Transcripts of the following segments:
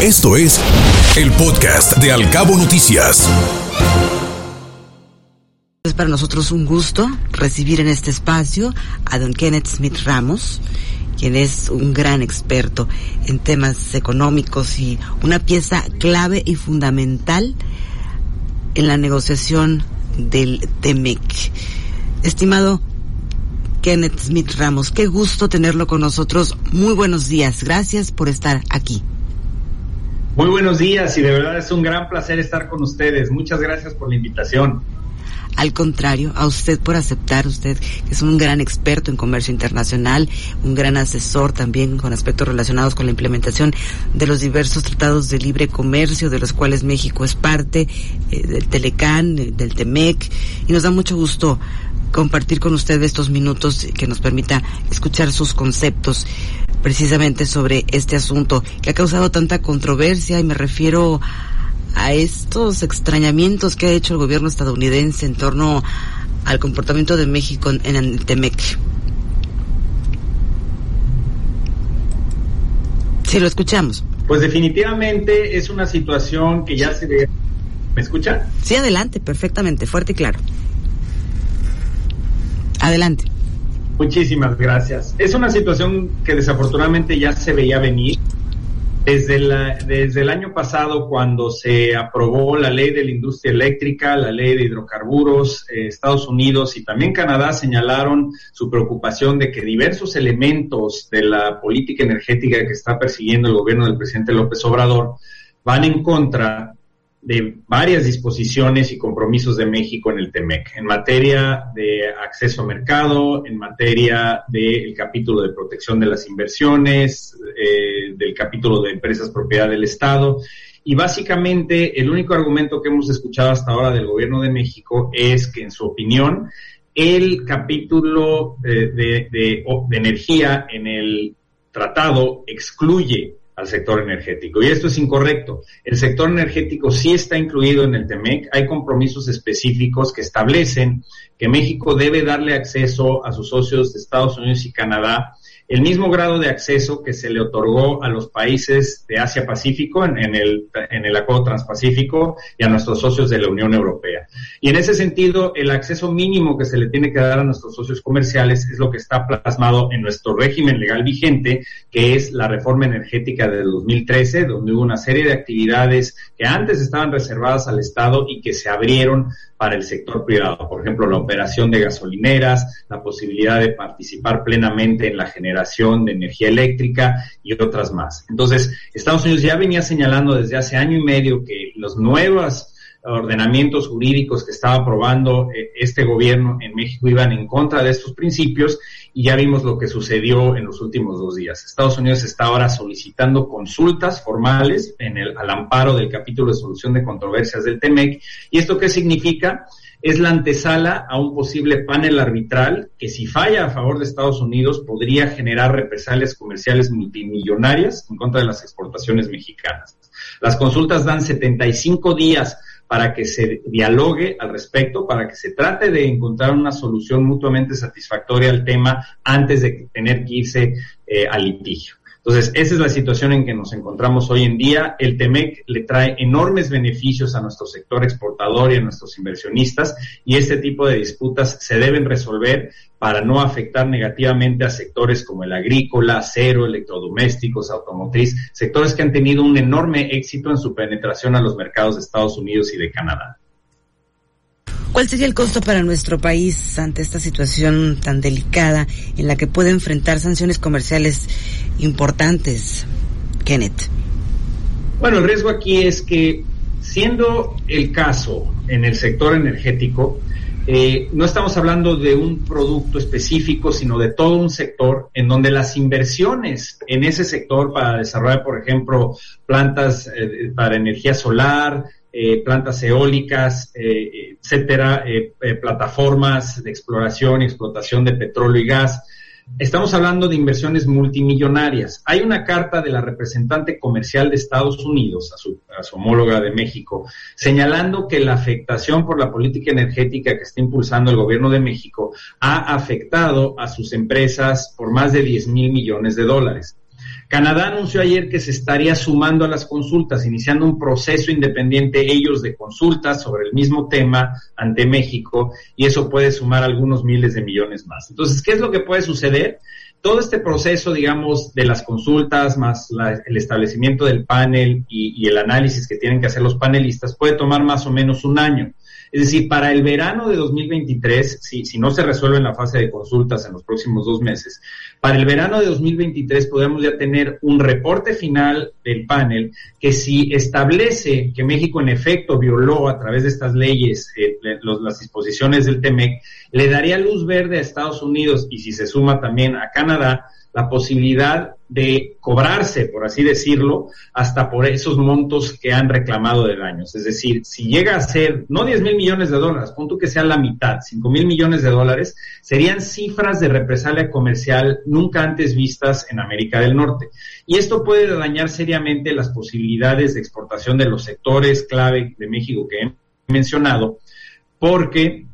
Esto es el podcast de Alcabo Noticias. Es para nosotros un gusto recibir en este espacio a don Kenneth Smith Ramos, quien es un gran experto en temas económicos y una pieza clave y fundamental en la negociación del TEMEC. Estimado Kenneth Smith Ramos, qué gusto tenerlo con nosotros. Muy buenos días. Gracias por estar aquí. Muy buenos días y de verdad es un gran placer estar con ustedes. Muchas gracias por la invitación. Al contrario, a usted por aceptar, usted que es un gran experto en comercio internacional, un gran asesor también con aspectos relacionados con la implementación de los diversos tratados de libre comercio, de los cuales México es parte, eh, del Telecán, eh, del Temec, y nos da mucho gusto compartir con usted estos minutos que nos permita escuchar sus conceptos precisamente sobre este asunto que ha causado tanta controversia y me refiero a estos extrañamientos que ha hecho el gobierno estadounidense en torno al comportamiento de México en el TEMEC. Sí, lo escuchamos. Pues definitivamente es una situación que ya se ve. ¿Me escucha? Sí, adelante, perfectamente, fuerte y claro. Adelante. Muchísimas gracias. Es una situación que desafortunadamente ya se veía venir. Desde, el año pasado, cuando se aprobó la ley de la industria eléctrica, la ley de hidrocarburos, eh, Estados Unidos y también Canadá señalaron su preocupación de que diversos elementos de la política energética que está persiguiendo el gobierno del presidente López Obrador van en contra de varias disposiciones y compromisos de México en el TEMEC, en materia de acceso a mercado, en materia del capítulo de protección de las inversiones, eh, del capítulo de empresas propiedad del Estado. Y básicamente el único argumento que hemos escuchado hasta ahora del gobierno de México es que en su opinión el capítulo eh, de, de energía en el tratado excluye al sector energético. Y esto es incorrecto. El sector energético sí está incluido en el TEMEC. Hay compromisos específicos que establecen que México debe darle acceso a sus socios de Estados Unidos y Canadá el mismo grado de acceso que se le otorgó a los países de Asia Pacífico en, el, en el Acuerdo Transpacífico y a nuestros socios de la Unión Europea. Y en ese sentido, el acceso mínimo que se le tiene que dar a nuestros socios comerciales es lo que está plasmado en nuestro régimen legal vigente, que es la reforma energética del 2013, donde hubo una serie de actividades que antes estaban reservadas al Estado y que se abrieron para el sector privado. Por ejemplo, operación de gasolineras, la posibilidad de participar plenamente en la generación de energía eléctrica y otras más. Entonces, Estados Unidos ya venía señalando desde hace año y medio que los nuevos ordenamientos jurídicos que estaba aprobando eh, este gobierno en México iban en contra de estos principios y ya vimos lo que sucedió en los últimos dos días. Estados Unidos está ahora solicitando consultas formales en el, al amparo del capítulo de solución de controversias del TEMEC. ¿Y esto qué significa? Es la antesala a un posible panel arbitral que si falla a favor de Estados Unidos podría generar represalias comerciales multimillonarias en contra de las exportaciones mexicanas. Las consultas dan 75 días para que se dialogue al respecto, para que se trate de encontrar una solución mutuamente satisfactoria al tema antes de tener que irse eh, al litigio. Entonces, esa es la situación en que nos encontramos hoy en día. El TEMEC le trae enormes beneficios a nuestro sector exportador y a nuestros inversionistas y este tipo de disputas se deben resolver para no afectar negativamente a sectores como el agrícola, acero, electrodomésticos, automotriz, sectores que han tenido un enorme éxito en su penetración a los mercados de Estados Unidos y de Canadá. ¿Cuál sería el costo para nuestro país ante esta situación tan delicada en la que puede enfrentar sanciones comerciales importantes, Kenneth? Bueno, el riesgo aquí es que, siendo el caso en el sector energético, eh, no estamos hablando de un producto específico, sino de todo un sector en donde las inversiones en ese sector para desarrollar, por ejemplo, plantas eh, para energía solar, eh, plantas eólicas, etcétera, eh, plataformas de exploración y explotación de petróleo y gas. Estamos hablando de inversiones multimillonarias. Hay una carta de la representante comercial de Estados Unidos, a su, a su, homóloga de México, señalando que la afectación por la política energética que está impulsando el gobierno de México ha afectado a sus empresas por más de 10 mil millones de dólares. Canadá anunció ayer que se estaría sumando a las consultas, iniciando un proceso independiente ellos de consultas sobre el mismo tema ante México y eso puede sumar algunos miles de millones más. Entonces, ¿qué es lo que puede suceder? todo este proceso, digamos, de las consultas, más el establecimiento del panel y, el análisis que tienen que hacer los panelistas, puede tomar más o menos un año. Es decir, para el verano de 2023, si, si no se resuelve en la fase de consultas en los próximos dos meses, para el verano de 2023 podemos ya tener un reporte final del panel que si establece que México en efecto violó a través de estas leyes eh, las disposiciones del TEMEC, le daría luz verde a Estados Unidos y si se suma también a Canadá la posibilidad de cobrarse, por así decirlo, hasta por esos montos que han reclamado de daños. Es decir, si llega a ser, no 10 mil millones de dólares, punto que sea la mitad, 5 mil millones de dólares, serían cifras de represalia comercial nunca antes vistas en América del Norte. Y esto puede dañar seriamente las posibilidades de exportación de los sectores clave de México que he mencionado, porque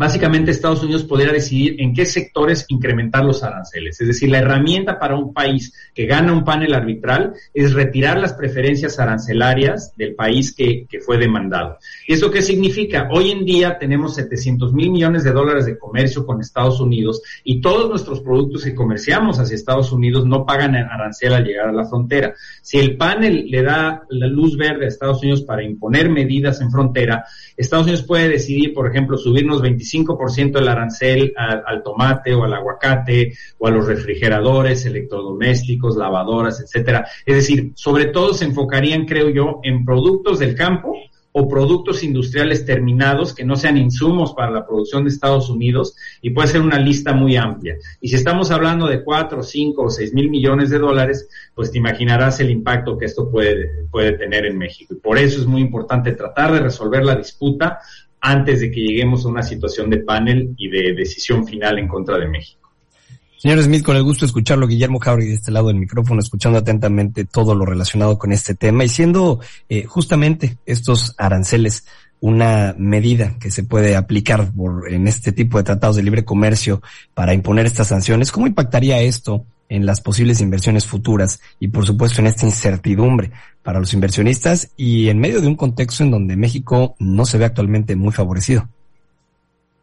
básicamente Estados Unidos podría decidir en qué sectores incrementar los aranceles. Es decir, la herramienta para un país que gana un panel arbitral es retirar las preferencias arancelarias del país que, fue demandado. ¿Y eso qué significa? Hoy en día tenemos 700 mil millones de dólares de comercio con Estados Unidos y todos nuestros productos que comerciamos hacia Estados Unidos no pagan arancel al llegar a la frontera. Si el panel le da la luz verde a Estados Unidos para imponer medidas en frontera, Estados Unidos puede decidir, por ejemplo, subirnos 25 25% del arancel al, tomate o al aguacate o a los refrigeradores, electrodomésticos, lavadoras, etcétera. Es decir, sobre todo se enfocarían, creo yo, en productos del campo o productos industriales terminados que no sean insumos para la producción de Estados Unidos y puede ser una lista muy amplia. Y si estamos hablando de 4, 5 o 6 mil millones de dólares, pues te imaginarás el impacto que esto puede, puede tener en México. Y por eso es muy importante tratar de resolver la disputa antes de que lleguemos a una situación de panel y de decisión final en contra de México. Señor Smith, con el gusto de escucharlo, Guillermo Jauregui de este lado del micrófono, escuchando atentamente todo lo relacionado con este tema y siendo eh, justamente estos aranceles una medida que se puede aplicar por, en este tipo de tratados de libre comercio para imponer estas sanciones, ¿cómo impactaría esto en las posibles inversiones futuras y por supuesto en esta incertidumbre para los inversionistas y en medio de un contexto en donde México no se ve actualmente muy favorecido.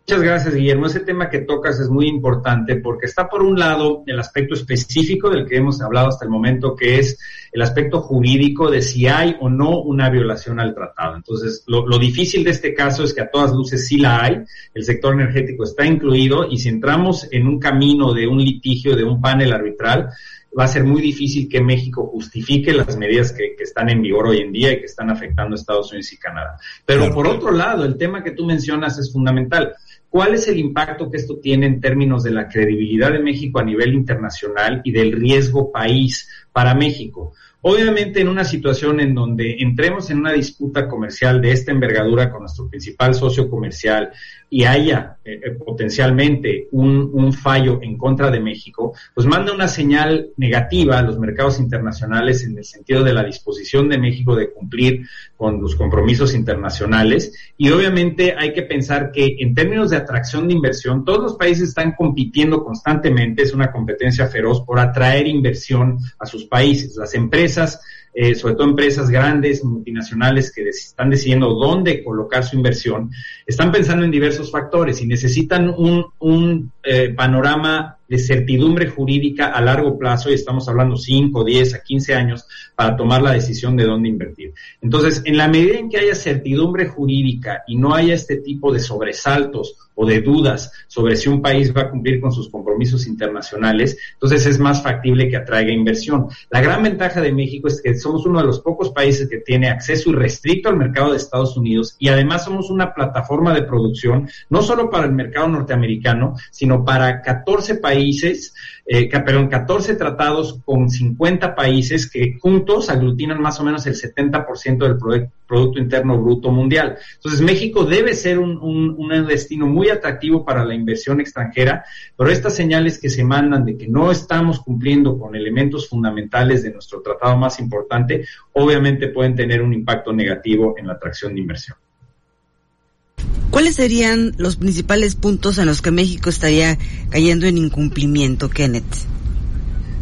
Muchas gracias, Guillermo. Ese tema que tocas es muy importante porque está por un lado el aspecto específico del que hemos hablado hasta el momento, que es el aspecto jurídico de si hay o no una violación al tratado. Entonces, lo, difícil de este caso es que a todas luces sí la hay, el sector energético está incluido y si entramos en un camino de un litigio, de un panel arbitral, va a ser muy difícil que México justifique las medidas que, están en vigor hoy en día y que están afectando a Estados Unidos y Canadá. Pero por otro lado, el tema que tú mencionas es fundamental. ¿Cuál es el impacto que esto tiene en términos de la credibilidad de México a nivel internacional y del riesgo país para México? Obviamente en una situación en donde entremos en una disputa comercial de esta envergadura con nuestro principal socio comercial y haya eh, eh, potencialmente un, un, fallo en contra de México, pues manda una señal negativa a los mercados internacionales en el sentido de la disposición de México de cumplir con los compromisos internacionales. Y obviamente hay que pensar que en términos de atracción de inversión, todos los países están compitiendo constantemente, es una competencia feroz por atraer inversión a sus países. Las empresas eh, sobre todo empresas grandes, multinacionales que están decidiendo dónde colocar su inversión, están pensando en diversos factores y necesitan un, un eh, panorama de certidumbre jurídica a largo plazo, y estamos hablando 5, 10 a 15 años, para tomar la decisión de dónde invertir. Entonces, en la medida en que haya certidumbre jurídica y no haya este tipo de sobresaltos o de dudas sobre si un país va a cumplir con sus compromisos internacionales, entonces es más factible que atraiga inversión. La gran ventaja de México es que somos uno de los pocos países que tiene acceso irrestricto al mercado de Estados Unidos y además somos una plataforma de producción, no solo para el mercado norteamericano, sino para 14 países eh, perdón, 14 tratados con 50 países que juntos aglutinan más o menos el 70% del Producto Interno Bruto Mundial. Entonces, México debe ser un, destino muy atractivo para la inversión extranjera, pero estas señales que se mandan de que no estamos cumpliendo con elementos fundamentales de nuestro tratado más importante, obviamente pueden tener un impacto negativo en la atracción de inversión. ¿Cuáles serían los principales puntos en los que México estaría cayendo en incumplimiento, Kenneth?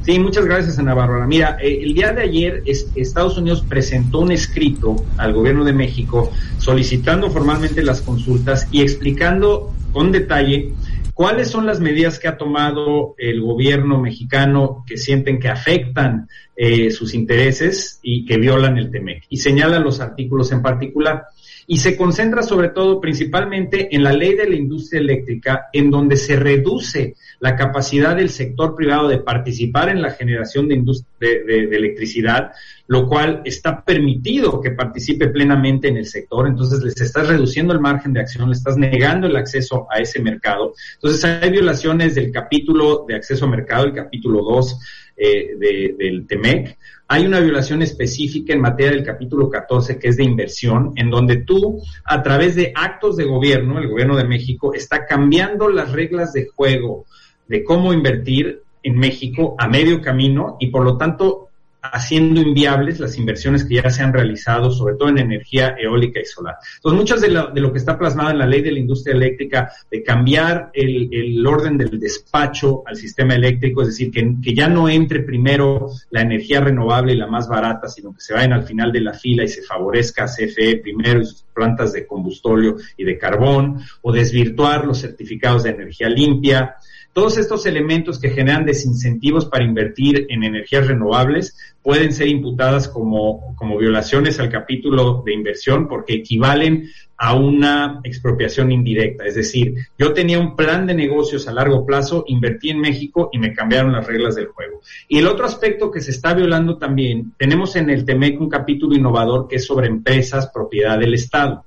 Sí, muchas gracias, Ana Bárbara. Mira, eh, el día de ayer Estados Unidos presentó un escrito al gobierno de México solicitando formalmente las consultas y explicando con detalle cuáles son las medidas que ha tomado el gobierno mexicano que sienten que afectan eh, sus intereses y que violan el TEMEC. Y señala los artículos en particular y se concentra sobre todo principalmente en la ley de la industria eléctrica, en donde se reduce la capacidad del sector privado de participar en la generación de, electricidad, lo cual está permitido que participe plenamente en el sector, entonces les estás reduciendo el margen de acción, le estás negando el acceso a ese mercado. Entonces hay violaciones del capítulo de acceso a mercado, el capítulo 2 eh, del TEMEC, hay una violación específica en materia del capítulo 14 que es de inversión, en donde tú, a través de actos de gobierno, el gobierno de México está cambiando las reglas de juego de cómo invertir en México a medio camino y por lo tanto haciendo inviables las inversiones que ya se han realizado, sobre todo en energía eólica y solar. Entonces, muchas de lo, de lo que está plasmado en la ley de la industria eléctrica, de cambiar el, el orden del despacho al sistema eléctrico, es decir, que, que, ya no entre primero la energía renovable y la más barata, sino que se vayan al final de la fila y se favorezca a CFE primero y plantas de combustóleo y de carbón, o desvirtuar los certificados de energía limpia, todos estos elementos que generan desincentivos para invertir en energías renovables pueden ser imputadas como, como violaciones al capítulo de inversión porque equivalen a una expropiación indirecta. Es decir, yo tenía un plan de negocios a largo plazo, invertí en México y me cambiaron las reglas del juego. Y el otro aspecto que se está violando también, tenemos en el TEMEC un capítulo innovador que es sobre empresas propiedad del Estado.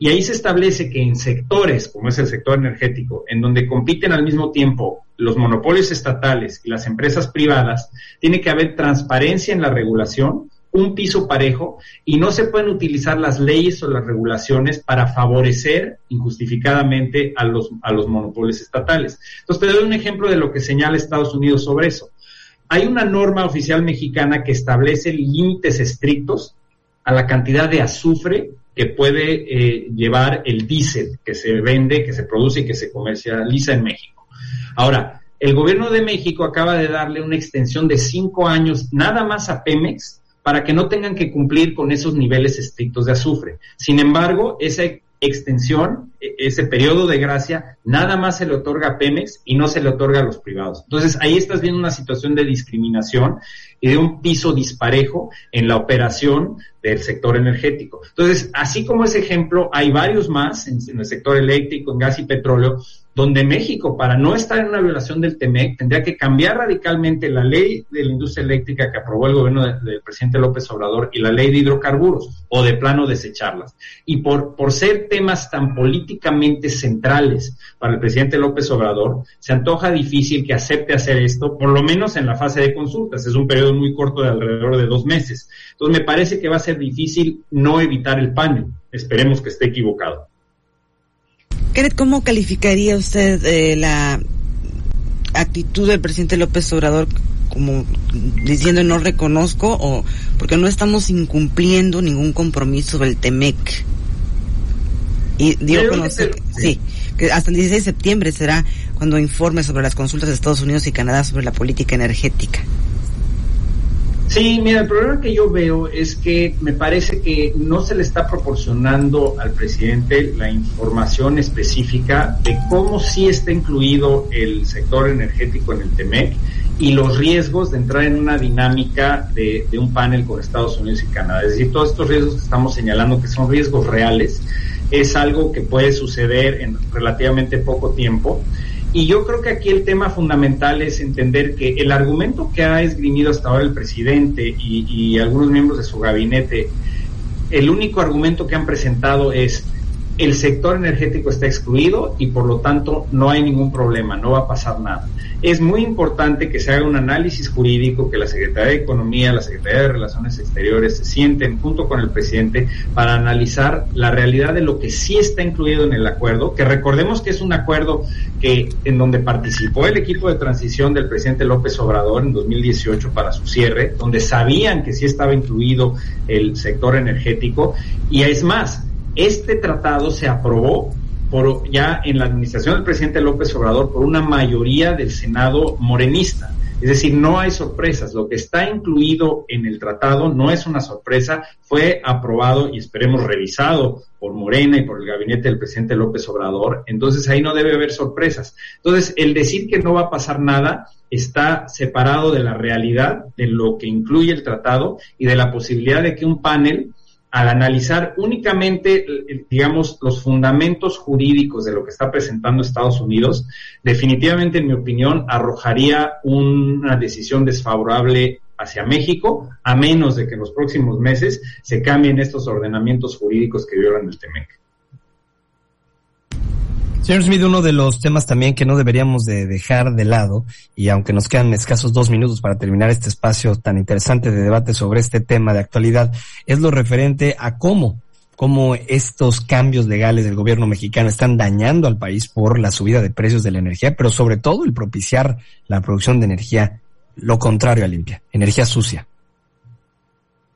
Y ahí se establece que en sectores, como es el sector energético, en donde compiten al mismo tiempo los monopolios estatales y las empresas privadas, tiene que haber transparencia en la regulación, un piso parejo, y no se pueden utilizar las leyes o las regulaciones para favorecer injustificadamente a los, a los monopolios estatales. Entonces, te doy un ejemplo de lo que señala Estados Unidos sobre eso. Hay una norma oficial mexicana que establece límites estrictos a la cantidad de azufre que puede eh, llevar el diésel que se vende, que se produce y que se comercializa en México. Ahora, el gobierno de México acaba de darle una extensión de cinco años nada más a Pemex para que no tengan que cumplir con esos niveles estrictos de azufre. Sin embargo, esa extensión, e, ese periodo de gracia, nada más se le otorga a Pemex y no se le otorga a los privados. Entonces, ahí estás viendo una situación de discriminación y de un piso disparejo en la operación del sector energético. Entonces, así como ese ejemplo, hay varios más en, el sector eléctrico, en gas y petróleo, donde México, para no estar en una violación del TEMEC, tendría que cambiar radicalmente la ley de la industria eléctrica que aprobó el gobierno del presidente López Obrador y la ley de hidrocarburos, o de plano desecharlas. Y por, por ser temas tan políticamente centrales para el presidente López Obrador, se antoja difícil que acepte hacer esto, por lo menos en la fase de consultas. Es un periodo muy corto de alrededor de dos meses. Entonces me parece que va a ser difícil no evitar el paño. Esperemos que esté equivocado. ¿Cómo calificaría usted eh, la actitud del presidente López Obrador como diciendo no reconozco o porque no estamos incumpliendo ningún compromiso del TEMEC? Y digo conocer, sí, que hasta el 16 de septiembre será cuando informe sobre las consultas de Estados Unidos y Canadá sobre la política energética. Sí, mira, el problema que yo veo es que me parece que no se le está proporcionando al presidente la información específica de cómo sí está incluido el sector energético en el TEMEC y los riesgos de entrar en una dinámica de, de un panel con Estados Unidos y Canadá. Es decir, todos estos riesgos que estamos señalando que son riesgos reales, es algo que puede suceder en relativamente poco tiempo y yo creo que aquí el tema fundamental es entender que el argumento que ha esgrimido hasta ahora el presidente y, y algunos miembros de su gabinete, el único argumento que han presentado es el sector energético está excluido y por lo tanto no hay ningún problema, no va a pasar nada. Es muy importante que se haga un análisis jurídico, que la Secretaría de Economía, la Secretaría de Relaciones Exteriores se sienten junto con el presidente para analizar la realidad de lo que sí está incluido en el acuerdo, que recordemos que es un acuerdo que en donde participó el equipo de transición del presidente López Obrador en 2018 para su cierre, donde sabían que sí estaba incluido el sector energético y es más, este tratado se aprobó por ya en la administración del presidente López Obrador por una mayoría del Senado morenista. Es decir, no hay sorpresas. Lo que está incluido en el tratado no es una sorpresa, fue aprobado y esperemos revisado por Morena y por el gabinete del presidente López Obrador. Entonces ahí no debe haber sorpresas. Entonces, el decir que no va a pasar nada está separado de la realidad, de lo que incluye el tratado y de la posibilidad de que un panel al analizar únicamente, digamos, los fundamentos jurídicos de lo que está presentando Estados Unidos, definitivamente, en mi opinión, arrojaría una decisión desfavorable hacia México, a menos de que en los próximos meses se cambien estos ordenamientos jurídicos que violan el TEMEC. Señor Smith, uno de los temas también que no deberíamos de dejar de lado, y aunque nos quedan escasos dos minutos para terminar este espacio tan interesante de debate sobre este tema de actualidad, es lo referente a cómo cómo estos cambios legales del gobierno mexicano están dañando al país por la subida de precios de la energía, pero sobre todo el propiciar la producción de energía, lo contrario a limpia, energía sucia.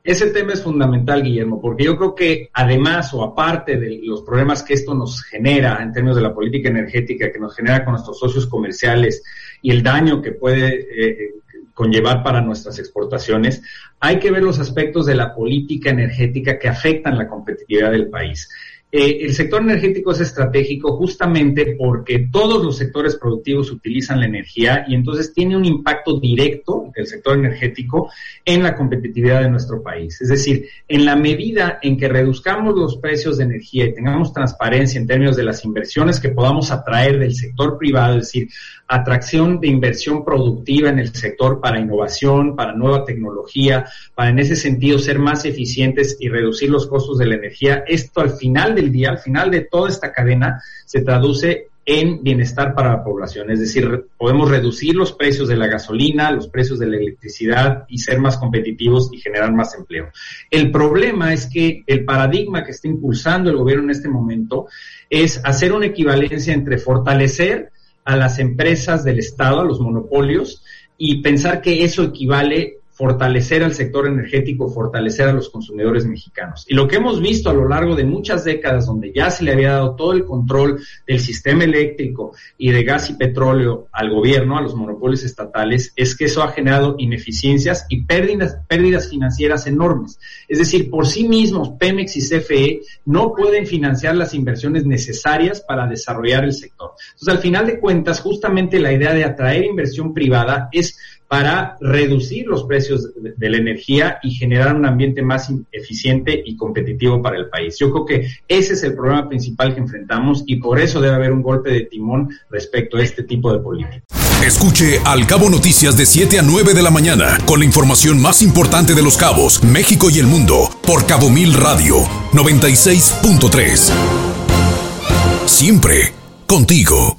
Ese tema es fundamental, Guillermo, porque yo creo que además o aparte de los problemas que esto nos genera en términos de la política energética, que nos genera con nuestros socios comerciales y el daño que puede eh, conllevar para nuestras exportaciones, hay que ver los aspectos de la política energética que afectan la competitividad del país. Eh, el sector energético es estratégico justamente porque todos los sectores productivos utilizan la energía y entonces tiene un impacto directo del sector energético en la competitividad de nuestro país. Es decir, en la medida en que reduzcamos los precios de energía y tengamos transparencia en términos de las inversiones que podamos atraer del sector privado, es decir, atracción de inversión productiva en el sector para innovación, para nueva tecnología, para en ese sentido ser más eficientes y reducir los costos de la energía, esto al final del día, al final de toda esta cadena, se traduce en bienestar para la población. Es decir, podemos reducir los precios de la gasolina, los precios de la electricidad y ser más competitivos y generar más empleo. El problema es que el paradigma que está impulsando el gobierno en este momento es hacer una equivalencia entre fortalecer a las empresas del Estado, a los monopolios, y pensar que eso equivale fortalecer al sector energético, fortalecer a los consumidores mexicanos. Y lo que hemos visto a lo largo de muchas décadas, donde ya se le había dado todo el control del sistema eléctrico y de gas y petróleo al gobierno, a los monopolios estatales, es que eso ha generado ineficiencias y pérdidas, pérdidas financieras enormes. Es decir, por sí mismos, Pemex y CFE no pueden financiar las inversiones necesarias para desarrollar el sector. Entonces, al final de cuentas, justamente la idea de atraer inversión privada es para reducir los precios de, la energía y generar un ambiente más eficiente y competitivo para el país. Yo creo que ese es el problema principal que enfrentamos y por eso debe haber un golpe de timón respecto a este tipo de política. Escuche Al Cabo Noticias de 7 a 9 de la mañana con la información más importante de los cabos, México y el mundo por Cabo Mil Radio 96.3. Siempre contigo.